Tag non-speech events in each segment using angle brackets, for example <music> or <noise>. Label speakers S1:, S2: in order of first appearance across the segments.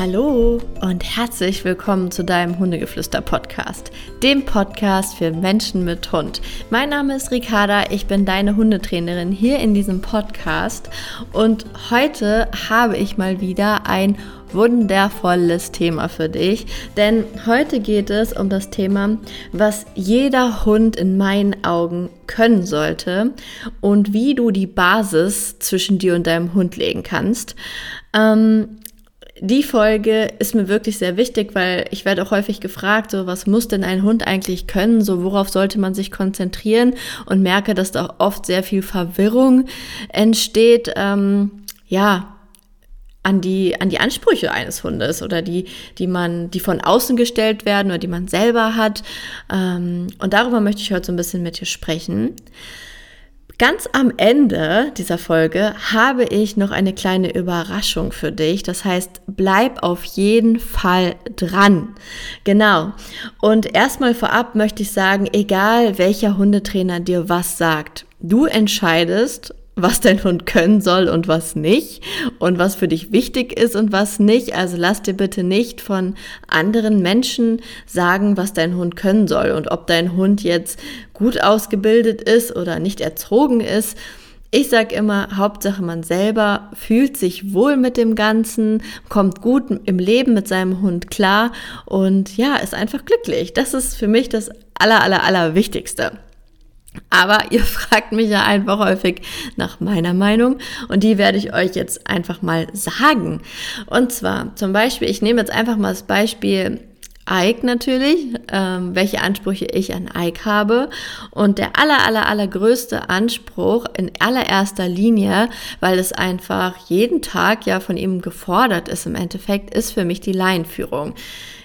S1: Hallo und herzlich willkommen zu deinem Hundegeflüster-Podcast, dem Podcast für Menschen mit Hund. Mein Name ist Ricarda, ich bin deine Hundetrainerin hier in diesem Podcast und heute habe ich mal wieder ein wundervolles Thema für dich, denn heute geht es um das Thema, was jeder Hund in meinen Augen können sollte und wie du die Basis zwischen dir und deinem Hund legen kannst. Ähm, die Folge ist mir wirklich sehr wichtig, weil ich werde auch häufig gefragt, so was muss denn ein Hund eigentlich können, so worauf sollte man sich konzentrieren und merke, dass da oft sehr viel Verwirrung entsteht, ähm, ja, an die, an die Ansprüche eines Hundes oder die, die man, die von außen gestellt werden oder die man selber hat. Ähm, und darüber möchte ich heute so ein bisschen mit dir sprechen. Ganz am Ende dieser Folge habe ich noch eine kleine Überraschung für dich. Das heißt, bleib auf jeden Fall dran. Genau. Und erstmal vorab möchte ich sagen, egal welcher Hundetrainer dir was sagt, du entscheidest, was dein Hund können soll und was nicht und was für dich wichtig ist und was nicht. Also lass dir bitte nicht von anderen Menschen sagen, was dein Hund können soll und ob dein Hund jetzt gut ausgebildet ist oder nicht erzogen ist. Ich sage immer, Hauptsache man selber fühlt sich wohl mit dem Ganzen, kommt gut im Leben mit seinem Hund klar und ja, ist einfach glücklich. Das ist für mich das aller, aller, aller Wichtigste. Aber <laughs> ihr fragt mich ja einfach häufig nach meiner Meinung und die werde ich euch jetzt einfach mal sagen. Und zwar zum Beispiel, ich nehme jetzt einfach mal das Beispiel Ike natürlich, ähm, welche Ansprüche ich an Ike habe. Und der aller, aller, allergrößte Anspruch in allererster Linie, weil es einfach jeden Tag ja von ihm gefordert ist im Endeffekt, ist für mich die Leinführung.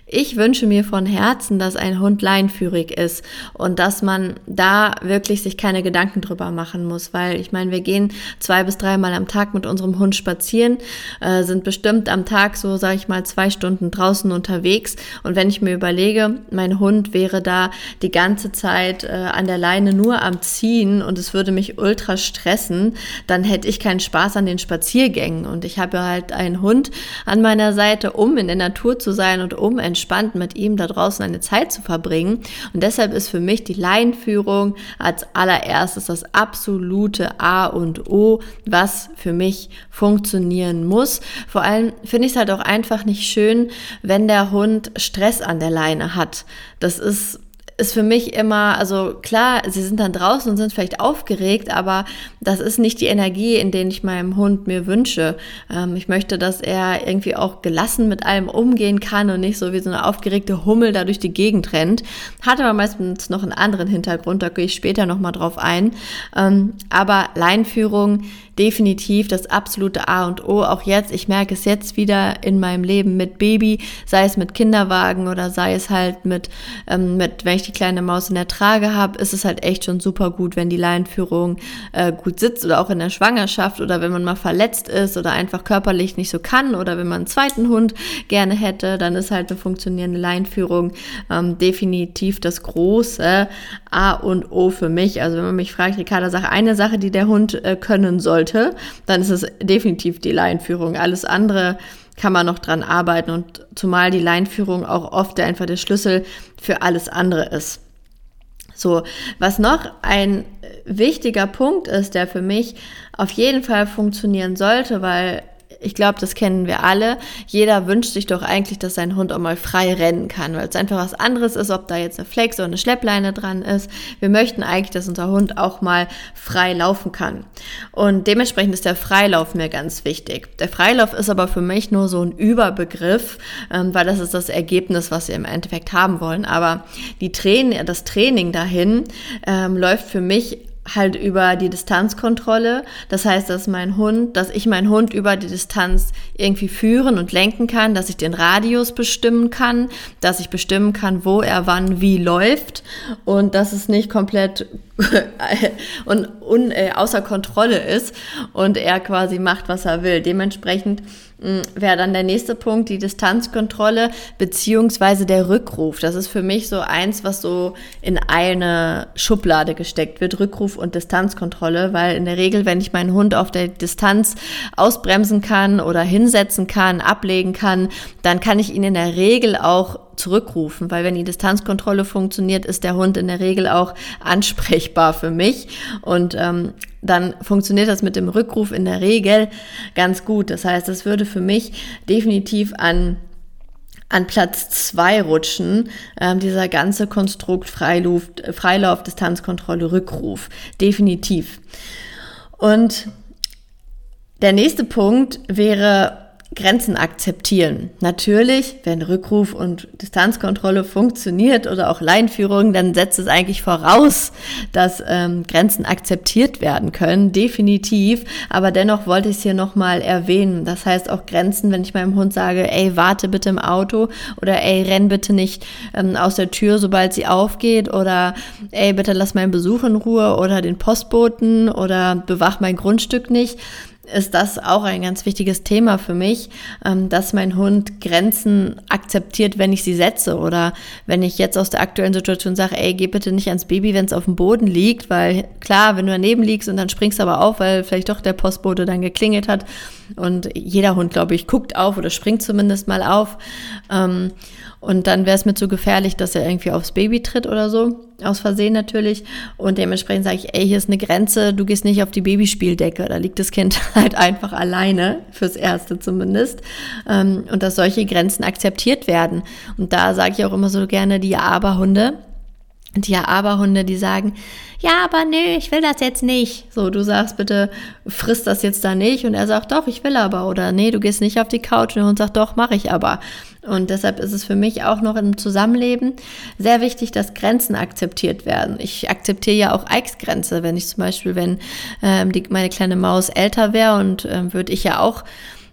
S1: Ich wünsche mir von Herzen, dass ein Hund leinführig ist und dass man da wirklich sich keine Gedanken drüber machen muss, weil ich meine, wir gehen zwei bis dreimal am Tag mit unserem Hund spazieren, äh, sind bestimmt am Tag so, sage ich mal, zwei Stunden draußen unterwegs. Und wenn ich mir überlege, mein Hund wäre da die ganze Zeit äh, an der Leine nur am Ziehen und es würde mich ultra stressen, dann hätte ich keinen Spaß an den Spaziergängen. Und ich habe halt einen Hund an meiner Seite, um in der Natur zu sein und um entspannt mit ihm da draußen eine Zeit zu verbringen. Und deshalb ist für mich die Laienführung als allererstes das absolute A und O, was für mich funktionieren muss. Vor allem finde ich es halt auch einfach nicht schön, wenn der Hund Stress an der Leine hat. Das ist ist für mich immer, also klar, sie sind dann draußen und sind vielleicht aufgeregt, aber das ist nicht die Energie, in denen ich meinem Hund mir wünsche. Ähm, ich möchte, dass er irgendwie auch gelassen mit allem umgehen kann und nicht so wie so eine aufgeregte Hummel da durch die Gegend rennt. Hat aber meistens noch einen anderen Hintergrund, da gehe ich später nochmal drauf ein. Ähm, aber Leinführung, definitiv das absolute A und O. Auch jetzt, ich merke es jetzt wieder in meinem Leben mit Baby, sei es mit Kinderwagen oder sei es halt mit, ähm, mit wenn ich die kleine Maus in der Trage habe, ist es halt echt schon super gut, wenn die Leinführung äh, gut sitzt oder auch in der Schwangerschaft oder wenn man mal verletzt ist oder einfach körperlich nicht so kann oder wenn man einen zweiten Hund gerne hätte, dann ist halt eine funktionierende Leinführung ähm, definitiv das große A und O für mich. Also wenn man mich fragt, Ricarda, sag eine Sache, die der Hund äh, können soll sollte, dann ist es definitiv die Laienführung. Alles andere kann man noch dran arbeiten und zumal die Laienführung auch oft einfach der Schlüssel für alles andere ist. So, was noch ein wichtiger Punkt ist, der für mich auf jeden Fall funktionieren sollte, weil ich glaube, das kennen wir alle. Jeder wünscht sich doch eigentlich, dass sein Hund auch mal frei rennen kann, weil es einfach was anderes ist, ob da jetzt eine Flex oder eine Schleppleine dran ist. Wir möchten eigentlich, dass unser Hund auch mal frei laufen kann. Und dementsprechend ist der Freilauf mir ganz wichtig. Der Freilauf ist aber für mich nur so ein Überbegriff, ähm, weil das ist das Ergebnis, was wir im Endeffekt haben wollen. Aber die Training, das Training dahin ähm, läuft für mich halt über die Distanzkontrolle. Das heißt, dass mein Hund, dass ich meinen Hund über die Distanz irgendwie führen und lenken kann, dass ich den Radius bestimmen kann, dass ich bestimmen kann, wo er wann wie läuft und dass es nicht komplett <laughs> und un, äh, außer Kontrolle ist und er quasi macht, was er will. Dementsprechend wäre dann der nächste Punkt, die Distanzkontrolle beziehungsweise der Rückruf. Das ist für mich so eins, was so in eine Schublade gesteckt wird, Rückruf und Distanzkontrolle, weil in der Regel, wenn ich meinen Hund auf der Distanz ausbremsen kann oder hinsetzen kann, ablegen kann, dann kann ich ihn in der Regel auch zurückrufen, weil wenn die Distanzkontrolle funktioniert, ist der Hund in der Regel auch ansprechbar für mich und ähm, dann funktioniert das mit dem Rückruf in der Regel ganz gut. Das heißt, es würde für mich definitiv an an Platz zwei rutschen, ähm, dieser ganze Konstrukt Freiluft, Freilauf, Distanzkontrolle, Rückruf. Definitiv. Und der nächste Punkt wäre Grenzen akzeptieren. Natürlich, wenn Rückruf und Distanzkontrolle funktioniert oder auch Leinführung, dann setzt es eigentlich voraus, dass ähm, Grenzen akzeptiert werden können, definitiv. Aber dennoch wollte ich es hier nochmal erwähnen. Das heißt auch Grenzen, wenn ich meinem Hund sage, ey, warte bitte im Auto oder ey, renn bitte nicht ähm, aus der Tür, sobald sie aufgeht oder ey, bitte lass meinen Besuch in Ruhe oder den Postboten oder bewach mein Grundstück nicht ist das auch ein ganz wichtiges Thema für mich, ähm, dass mein Hund Grenzen akzeptiert, wenn ich sie setze oder wenn ich jetzt aus der aktuellen Situation sage, ey, geh bitte nicht ans Baby, wenn es auf dem Boden liegt, weil klar, wenn du daneben liegst und dann springst du aber auf, weil vielleicht doch der Postbote dann geklingelt hat und jeder Hund, glaube ich, guckt auf oder springt zumindest mal auf. Ähm, und dann wäre es mir zu gefährlich, dass er irgendwie aufs Baby tritt oder so. Aus Versehen natürlich. Und dementsprechend sage ich, ey, hier ist eine Grenze, du gehst nicht auf die Babyspieldecke. Da liegt das Kind <laughs> halt einfach alleine, fürs Erste zumindest. Ähm, und dass solche Grenzen akzeptiert werden. Und da sage ich auch immer so gerne die Aber-Hunde. Die Ja-Aber-Hunde, die sagen, ja, aber nö, ich will das jetzt nicht. So, du sagst bitte, frisst das jetzt da nicht. Und er sagt, doch, ich will aber. Oder nee, du gehst nicht auf die Couch. Und der Hund sagt, doch, mache ich aber. Und deshalb ist es für mich auch noch im Zusammenleben sehr wichtig, dass Grenzen akzeptiert werden. Ich akzeptiere ja auch Ikes Grenze, wenn ich zum Beispiel, wenn ähm, die, meine kleine Maus älter wäre und ähm, würde ich ja auch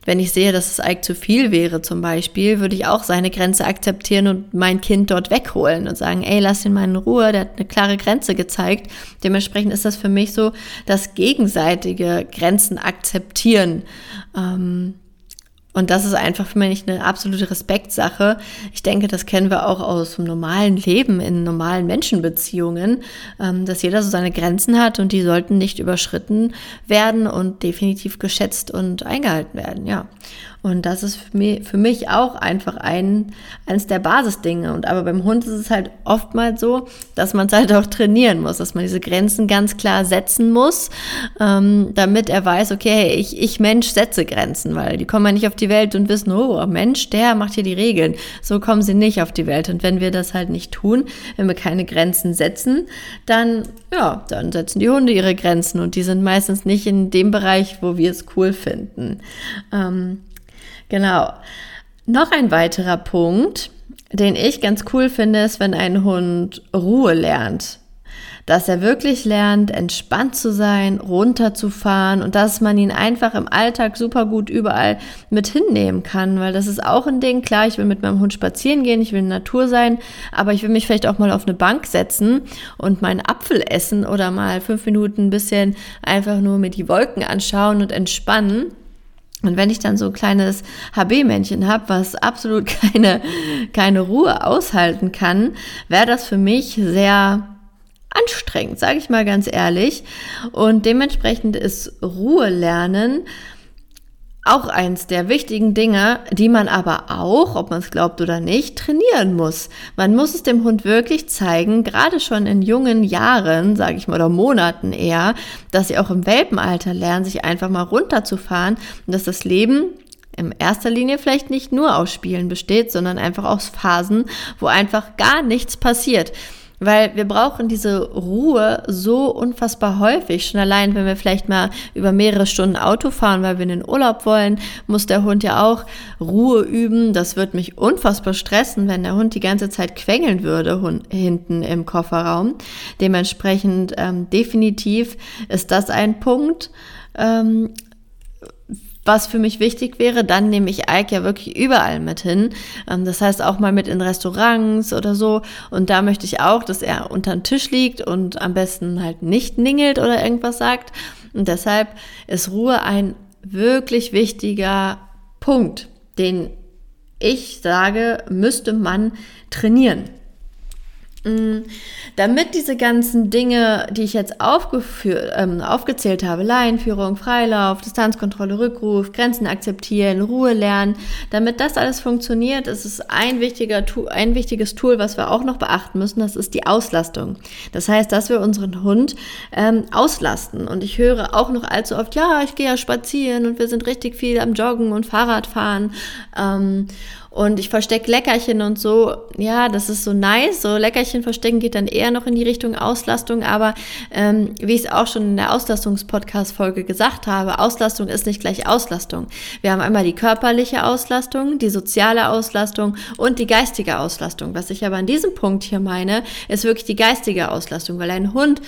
S1: wenn ich sehe, dass es Ike zu viel wäre zum Beispiel, würde ich auch seine Grenze akzeptieren und mein Kind dort wegholen und sagen, ey, lass ihn mal in Ruhe, der hat eine klare Grenze gezeigt. Dementsprechend ist das für mich so das gegenseitige Grenzen akzeptieren. Ähm, und das ist einfach für mich eine absolute Respektsache. Ich denke, das kennen wir auch aus dem normalen Leben, in normalen Menschenbeziehungen, ähm, dass jeder so seine Grenzen hat und die sollten nicht überschritten werden und definitiv geschätzt und eingehalten werden, ja. Und das ist für mich, auch einfach ein, eines der Basisdinge. Und aber beim Hund ist es halt oftmals so, dass man es halt auch trainieren muss, dass man diese Grenzen ganz klar setzen muss, ähm, damit er weiß, okay, ich, ich Mensch setze Grenzen, weil die kommen ja nicht auf die Welt und wissen, oh, Mensch, der macht hier die Regeln. So kommen sie nicht auf die Welt. Und wenn wir das halt nicht tun, wenn wir keine Grenzen setzen, dann, ja, dann setzen die Hunde ihre Grenzen und die sind meistens nicht in dem Bereich, wo wir es cool finden. Ähm, Genau. Noch ein weiterer Punkt, den ich ganz cool finde, ist, wenn ein Hund Ruhe lernt. Dass er wirklich lernt, entspannt zu sein, runterzufahren und dass man ihn einfach im Alltag super gut überall mit hinnehmen kann, weil das ist auch ein Ding. Klar, ich will mit meinem Hund spazieren gehen, ich will in der Natur sein, aber ich will mich vielleicht auch mal auf eine Bank setzen und meinen Apfel essen oder mal fünf Minuten ein bisschen einfach nur mir die Wolken anschauen und entspannen. Und wenn ich dann so ein kleines HB-Männchen habe, was absolut <laughs> keine, keine Ruhe aushalten kann, wäre das für mich sehr anstrengend, sage ich mal ganz ehrlich. Und dementsprechend ist Ruhe lernen auch eins der wichtigen Dinge, die man aber auch, ob man es glaubt oder nicht, trainieren muss. Man muss es dem Hund wirklich zeigen, gerade schon in jungen Jahren, sage ich mal, oder Monaten eher, dass sie auch im Welpenalter lernen, sich einfach mal runterzufahren und dass das Leben in erster Linie vielleicht nicht nur aus Spielen besteht, sondern einfach aus Phasen, wo einfach gar nichts passiert. Weil wir brauchen diese Ruhe so unfassbar häufig. Schon allein, wenn wir vielleicht mal über mehrere Stunden Auto fahren, weil wir in den Urlaub wollen, muss der Hund ja auch Ruhe üben. Das wird mich unfassbar stressen, wenn der Hund die ganze Zeit quengeln würde hinten im Kofferraum. Dementsprechend ähm, definitiv ist das ein Punkt. Ähm, was für mich wichtig wäre, dann nehme ich Ike ja wirklich überall mit hin. Ähm, das heißt auch mal mit in Restaurants oder so. Und da möchte ich auch, dass er unter den Tisch liegt und am besten halt nicht ningelt oder irgendwas sagt. Und deshalb ist Ruhe ein wirklich wichtiger Punkt, den ich sage, müsste man trainieren. Mm, damit diese ganzen Dinge, die ich jetzt ähm, aufgezählt habe, Laienführung, Freilauf, Distanzkontrolle, Rückruf, Grenzen akzeptieren, Ruhe lernen, damit das alles funktioniert, ist es ein, wichtiger, ein wichtiges Tool, was wir auch noch beachten müssen, das ist die Auslastung. Das heißt, dass wir unseren Hund ähm, auslasten. Und ich höre auch noch allzu oft, ja, ich gehe ja spazieren und wir sind richtig viel am Joggen und Fahrradfahren. Ähm, und ich verstecke Leckerchen und so. Ja, das ist so nice. So Leckerchen verstecken geht dann eher noch in die Richtung Auslastung. Aber ähm, wie ich es auch schon in der Auslastungs-Podcast-Folge gesagt habe, Auslastung ist nicht gleich Auslastung. Wir haben einmal die körperliche Auslastung, die soziale Auslastung und die geistige Auslastung. Was ich aber an diesem Punkt hier meine, ist wirklich die geistige Auslastung, weil ein Hund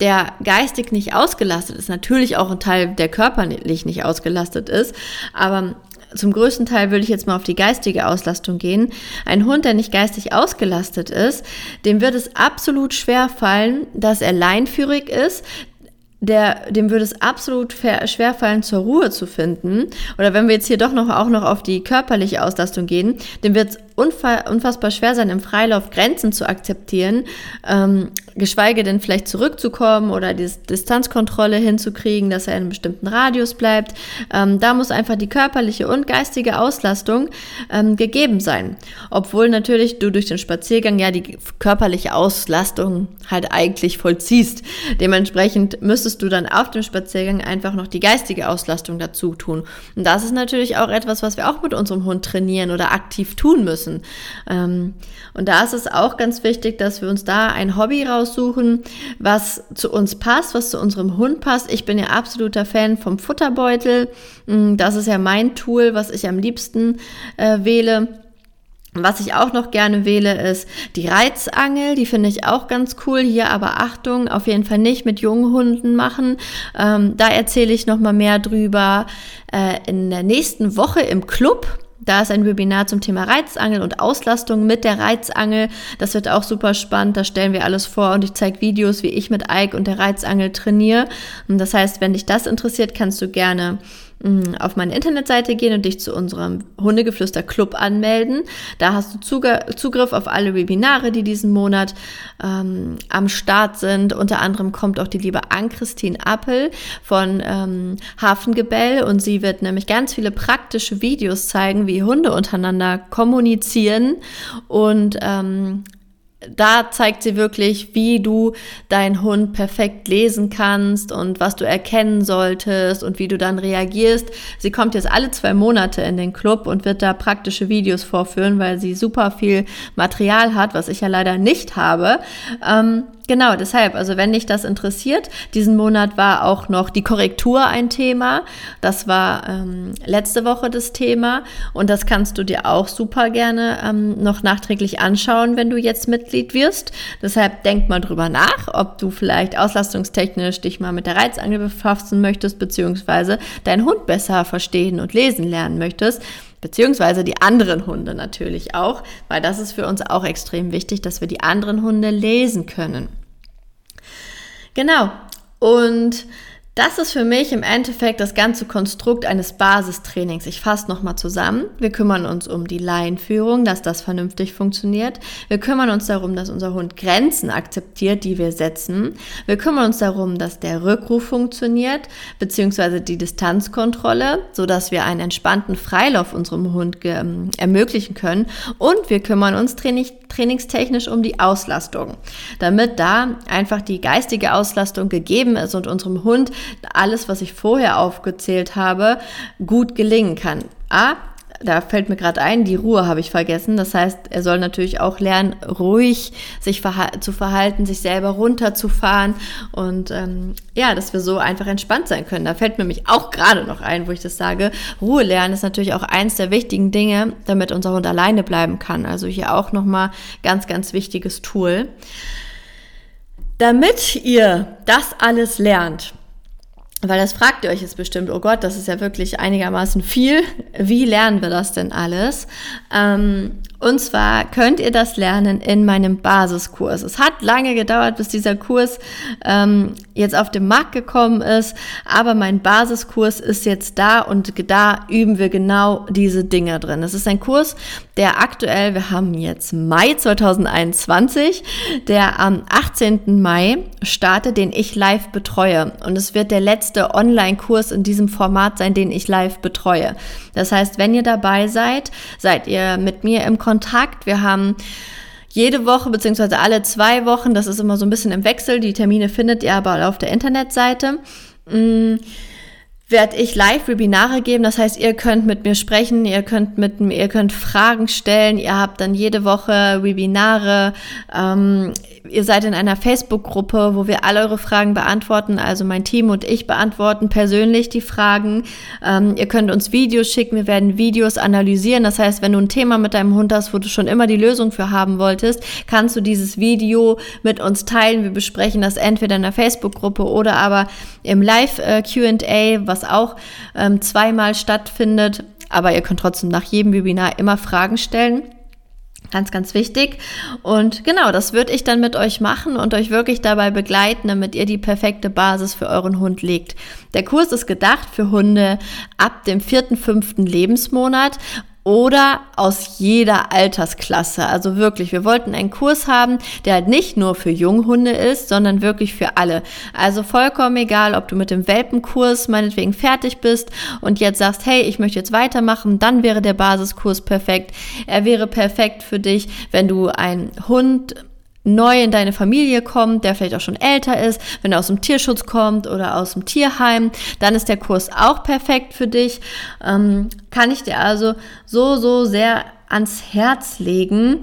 S1: der geistig nicht ausgelastet ist, natürlich auch ein Teil, der körperlich nicht ausgelastet ist, aber zum größten Teil würde ich jetzt mal auf die geistige Auslastung gehen. Ein Hund, der nicht geistig ausgelastet ist, dem wird es absolut schwer fallen, dass er leinführig ist, der, dem würde es absolut schwer fallen, zur Ruhe zu finden. Oder wenn wir jetzt hier doch noch auch noch auf die körperliche Auslastung gehen, dem wird es unfassbar schwer sein, im Freilauf Grenzen zu akzeptieren, ähm, geschweige denn vielleicht zurückzukommen oder die Distanzkontrolle hinzukriegen, dass er in einem bestimmten Radius bleibt. Ähm, da muss einfach die körperliche und geistige Auslastung ähm, gegeben sein. Obwohl natürlich du durch den Spaziergang ja die körperliche Auslastung halt eigentlich vollziehst. Dementsprechend müsstest du dann auf dem Spaziergang einfach noch die geistige Auslastung dazu tun. Und das ist natürlich auch etwas, was wir auch mit unserem Hund trainieren oder aktiv tun müssen müssen. Ähm, und da ist es auch ganz wichtig, dass wir uns da ein Hobby raussuchen, was zu uns passt, was zu unserem Hund passt. Ich bin ja absoluter Fan vom Futterbeutel. Mm, das ist ja mein Tool, was ich am liebsten äh, wähle. Was ich auch noch gerne wähle, ist die Reizangel. Die finde ich auch ganz cool. Hier aber Achtung, auf jeden Fall nicht mit jungen Hunden machen. Ähm, da erzähle ich noch mal mehr drüber äh, in der nächsten Woche im Club. Da ist ein Webinar zum Thema Reizangel und Auslastung mit der Reizangel. Das wird auch super spannend. Da stellen wir alles vor und ich zeige Videos, wie ich mit Ike und der Reizangel trainiere. Und das heißt, wenn dich das interessiert, kannst du gerne auf meine Internetseite gehen und dich zu unserem Hundegeflüster Club anmelden. Da hast du Zugriff auf alle Webinare, die diesen Monat ähm, am Start sind. Unter anderem kommt auch die liebe Ann-Christine Appel von ähm, Hafengebell und sie wird nämlich ganz viele praktische Videos zeigen, wie Hunde untereinander kommunizieren und ähm, da zeigt sie wirklich, wie du deinen Hund perfekt lesen kannst und was du erkennen solltest und wie du dann reagierst. Sie kommt jetzt alle zwei Monate in den Club und wird da praktische Videos vorführen, weil sie super viel Material hat, was ich ja leider nicht habe. Ähm, Genau, deshalb, also wenn dich das interessiert, diesen Monat war auch noch die Korrektur ein Thema. Das war ähm, letzte Woche das Thema und das kannst du dir auch super gerne ähm, noch nachträglich anschauen, wenn du jetzt Mitglied wirst. Deshalb denk mal drüber nach, ob du vielleicht auslastungstechnisch dich mal mit der Reizangel befassen möchtest, beziehungsweise deinen Hund besser verstehen und lesen lernen möchtest beziehungsweise die anderen Hunde natürlich auch, weil das ist für uns auch extrem wichtig, dass wir die anderen Hunde lesen können. Genau. Und das ist für mich im Endeffekt das ganze Konstrukt eines Basistrainings. Ich fasse nochmal zusammen. Wir kümmern uns um die Laienführung, dass das vernünftig funktioniert. Wir kümmern uns darum, dass unser Hund Grenzen akzeptiert, die wir setzen. Wir kümmern uns darum, dass der Rückruf funktioniert, beziehungsweise die Distanzkontrolle, sodass wir einen entspannten Freilauf unserem Hund ähm, ermöglichen können. Und wir kümmern uns training trainingstechnisch um die Auslastung, damit da einfach die geistige Auslastung gegeben ist und unserem Hund alles, was ich vorher aufgezählt habe, gut gelingen kann. A, da fällt mir gerade ein, die Ruhe habe ich vergessen. Das heißt, er soll natürlich auch lernen, ruhig sich verha zu verhalten, sich selber runterzufahren und ähm, ja, dass wir so einfach entspannt sein können. Da fällt mir mich auch gerade noch ein, wo ich das sage. Ruhe lernen ist natürlich auch eins der wichtigen Dinge, damit unser Hund alleine bleiben kann. Also hier auch nochmal ganz, ganz wichtiges Tool. Damit ihr das alles lernt, weil das fragt ihr euch jetzt bestimmt, oh Gott, das ist ja wirklich einigermaßen viel. Wie lernen wir das denn alles? Ähm, und zwar könnt ihr das lernen in meinem Basiskurs. Es hat lange gedauert, bis dieser Kurs ähm, jetzt auf den Markt gekommen ist, aber mein Basiskurs ist jetzt da und da üben wir genau diese Dinge drin. Es ist ein Kurs, der aktuell, wir haben jetzt Mai 2021, der am 18. Mai startet, den ich live betreue. Und es wird der letzte Online-Kurs in diesem Format sein, den ich live betreue. Das heißt, wenn ihr dabei seid, seid ihr mit mir im Kontakt. Wir haben jede Woche beziehungsweise alle zwei Wochen, das ist immer so ein bisschen im Wechsel, die Termine findet ihr aber auf der Internetseite. Mm, werde ich Live-Webinare geben. Das heißt, ihr könnt mit mir sprechen, ihr könnt mit mir, ihr könnt Fragen stellen, ihr habt dann jede Woche Webinare. Ähm, ihr seid in einer Facebook-Gruppe, wo wir alle eure Fragen beantworten. Also mein Team und ich beantworten persönlich die Fragen. Ähm, ihr könnt uns Videos schicken, wir werden Videos analysieren. Das heißt, wenn du ein Thema mit deinem Hund hast, wo du schon immer die Lösung für haben wolltest, kannst du dieses Video mit uns teilen. Wir besprechen das entweder in der Facebook-Gruppe oder aber im Live-QA, was auch ähm, zweimal stattfindet. Aber ihr könnt trotzdem nach jedem Webinar immer Fragen stellen. Ganz, ganz wichtig. Und genau, das würde ich dann mit euch machen und euch wirklich dabei begleiten, damit ihr die perfekte Basis für euren Hund legt. Der Kurs ist gedacht für Hunde ab dem vierten, fünften Lebensmonat oder aus jeder Altersklasse. Also wirklich, wir wollten einen Kurs haben, der halt nicht nur für Junghunde ist, sondern wirklich für alle. Also vollkommen egal, ob du mit dem Welpenkurs meinetwegen fertig bist und jetzt sagst, hey, ich möchte jetzt weitermachen, dann wäre der Basiskurs perfekt. Er wäre perfekt für dich, wenn du einen Hund neu in deine Familie kommt, der vielleicht auch schon älter ist, wenn er aus dem Tierschutz kommt oder aus dem Tierheim, dann ist der Kurs auch perfekt für dich. Ähm, kann ich dir also so, so sehr ans Herz legen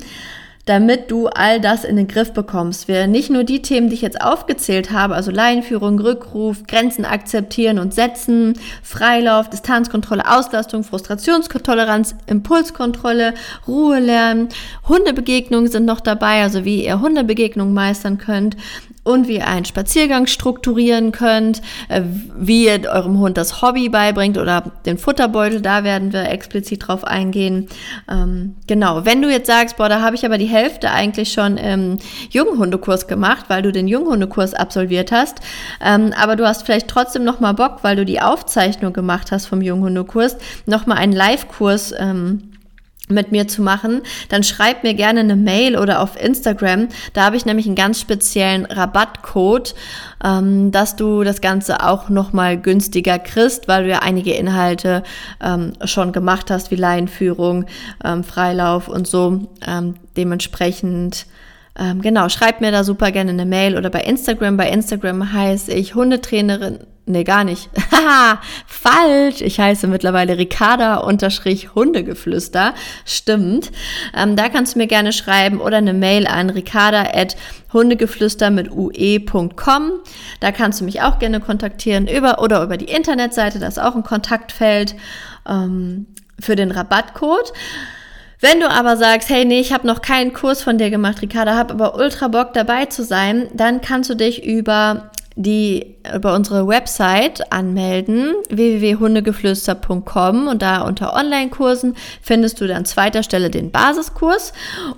S1: damit du all das in den Griff bekommst. Wir nicht nur die Themen, die ich jetzt aufgezählt habe, also Laienführung, Rückruf, Grenzen akzeptieren und setzen, Freilauf, Distanzkontrolle, Auslastung, Frustrationstoleranz, Impulskontrolle, Ruhe lernen, Hundebegegnungen sind noch dabei, also wie ihr Hundebegegnungen meistern könnt, und wie ihr einen Spaziergang strukturieren könnt, äh, wie ihr eurem Hund das Hobby beibringt oder den Futterbeutel, da werden wir explizit drauf eingehen. Ähm, genau, wenn du jetzt sagst, boah, da habe ich aber die Hälfte eigentlich schon im Junghundekurs gemacht, weil du den Junghundekurs absolviert hast, ähm, aber du hast vielleicht trotzdem noch mal Bock, weil du die Aufzeichnung gemacht hast vom Junghundekurs, noch mal einen Live-Kurs ähm, mit mir zu machen, dann schreib mir gerne eine Mail oder auf Instagram. Da habe ich nämlich einen ganz speziellen Rabattcode, ähm, dass du das Ganze auch nochmal günstiger kriegst, weil du ja einige Inhalte ähm, schon gemacht hast, wie Laienführung, ähm, Freilauf und so. Ähm, dementsprechend ähm, genau, schreib mir da super gerne eine Mail oder bei Instagram. Bei Instagram heiße ich Hundetrainerin Nee, gar nicht. <laughs> Haha, falsch. Ich heiße mittlerweile Ricarda unterstrich Hundegeflüster. Stimmt. Ähm, da kannst du mir gerne schreiben oder eine Mail an ricarda at hundegeflüster mit ue.com. Da kannst du mich auch gerne kontaktieren über oder über die Internetseite. Da ist auch ein Kontaktfeld ähm, für den Rabattcode. Wenn du aber sagst, hey, nee, ich habe noch keinen Kurs von dir gemacht, Ricarda, habe aber ultra Bock dabei zu sein, dann kannst du dich über die über unsere Website anmelden, www.hundegeflüster.com und da unter Online-Kursen findest du an zweiter Stelle den Basiskurs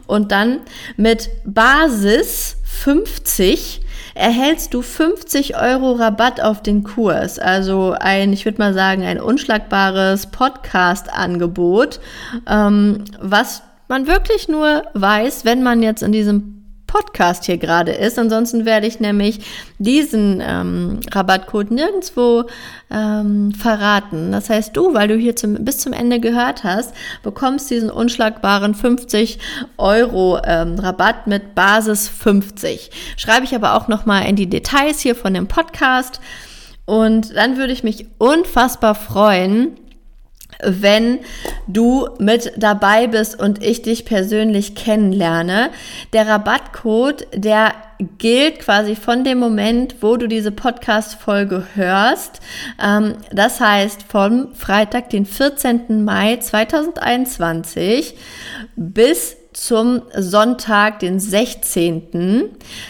S1: und dann mit Basis 50 erhältst du 50 Euro Rabatt auf den Kurs. Also ein, ich würde mal sagen, ein unschlagbares Podcast-Angebot, ähm, was man wirklich nur weiß, wenn man jetzt in diesem Podcast hier gerade ist. Ansonsten werde ich nämlich diesen ähm, Rabattcode nirgendwo ähm, verraten. Das heißt, du, weil du hier zum, bis zum Ende gehört hast, bekommst diesen unschlagbaren 50 Euro ähm, Rabatt mit Basis 50. Schreibe ich aber auch nochmal in die Details hier von dem Podcast. Und dann würde ich mich unfassbar freuen, wenn du mit dabei bist und ich dich persönlich kennenlerne. Der Rabattcode, der gilt quasi von dem Moment, wo du diese Podcast-Folge hörst. Ähm, das heißt, vom Freitag, den 14. Mai 2021 bis zum Sonntag, den 16.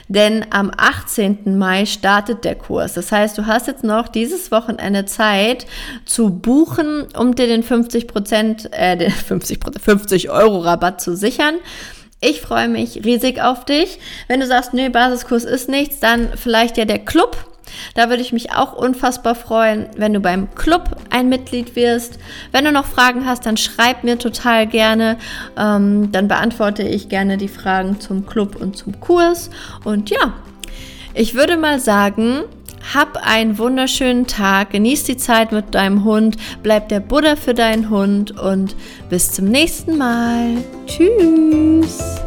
S1: Denn am 18. Mai startet der Kurs. Das heißt, du hast jetzt noch dieses Wochenende Zeit zu buchen, um dir den 50 Prozent, äh, den <laughs> 50 50 Euro Rabatt zu sichern. Ich freue mich riesig auf dich. Wenn du sagst, nee, Basiskurs ist nichts, dann vielleicht ja der Club. Da würde ich mich auch unfassbar freuen, wenn du beim Club ein Mitglied wirst. Wenn du noch Fragen hast, dann schreib mir total gerne. Ähm, dann beantworte ich gerne die Fragen zum Club und zum Kurs. Und ja, ich würde mal sagen, hab einen wunderschönen Tag, genieß die Zeit mit deinem Hund, bleib der Buddha für deinen Hund und bis zum nächsten Mal. Tschüss.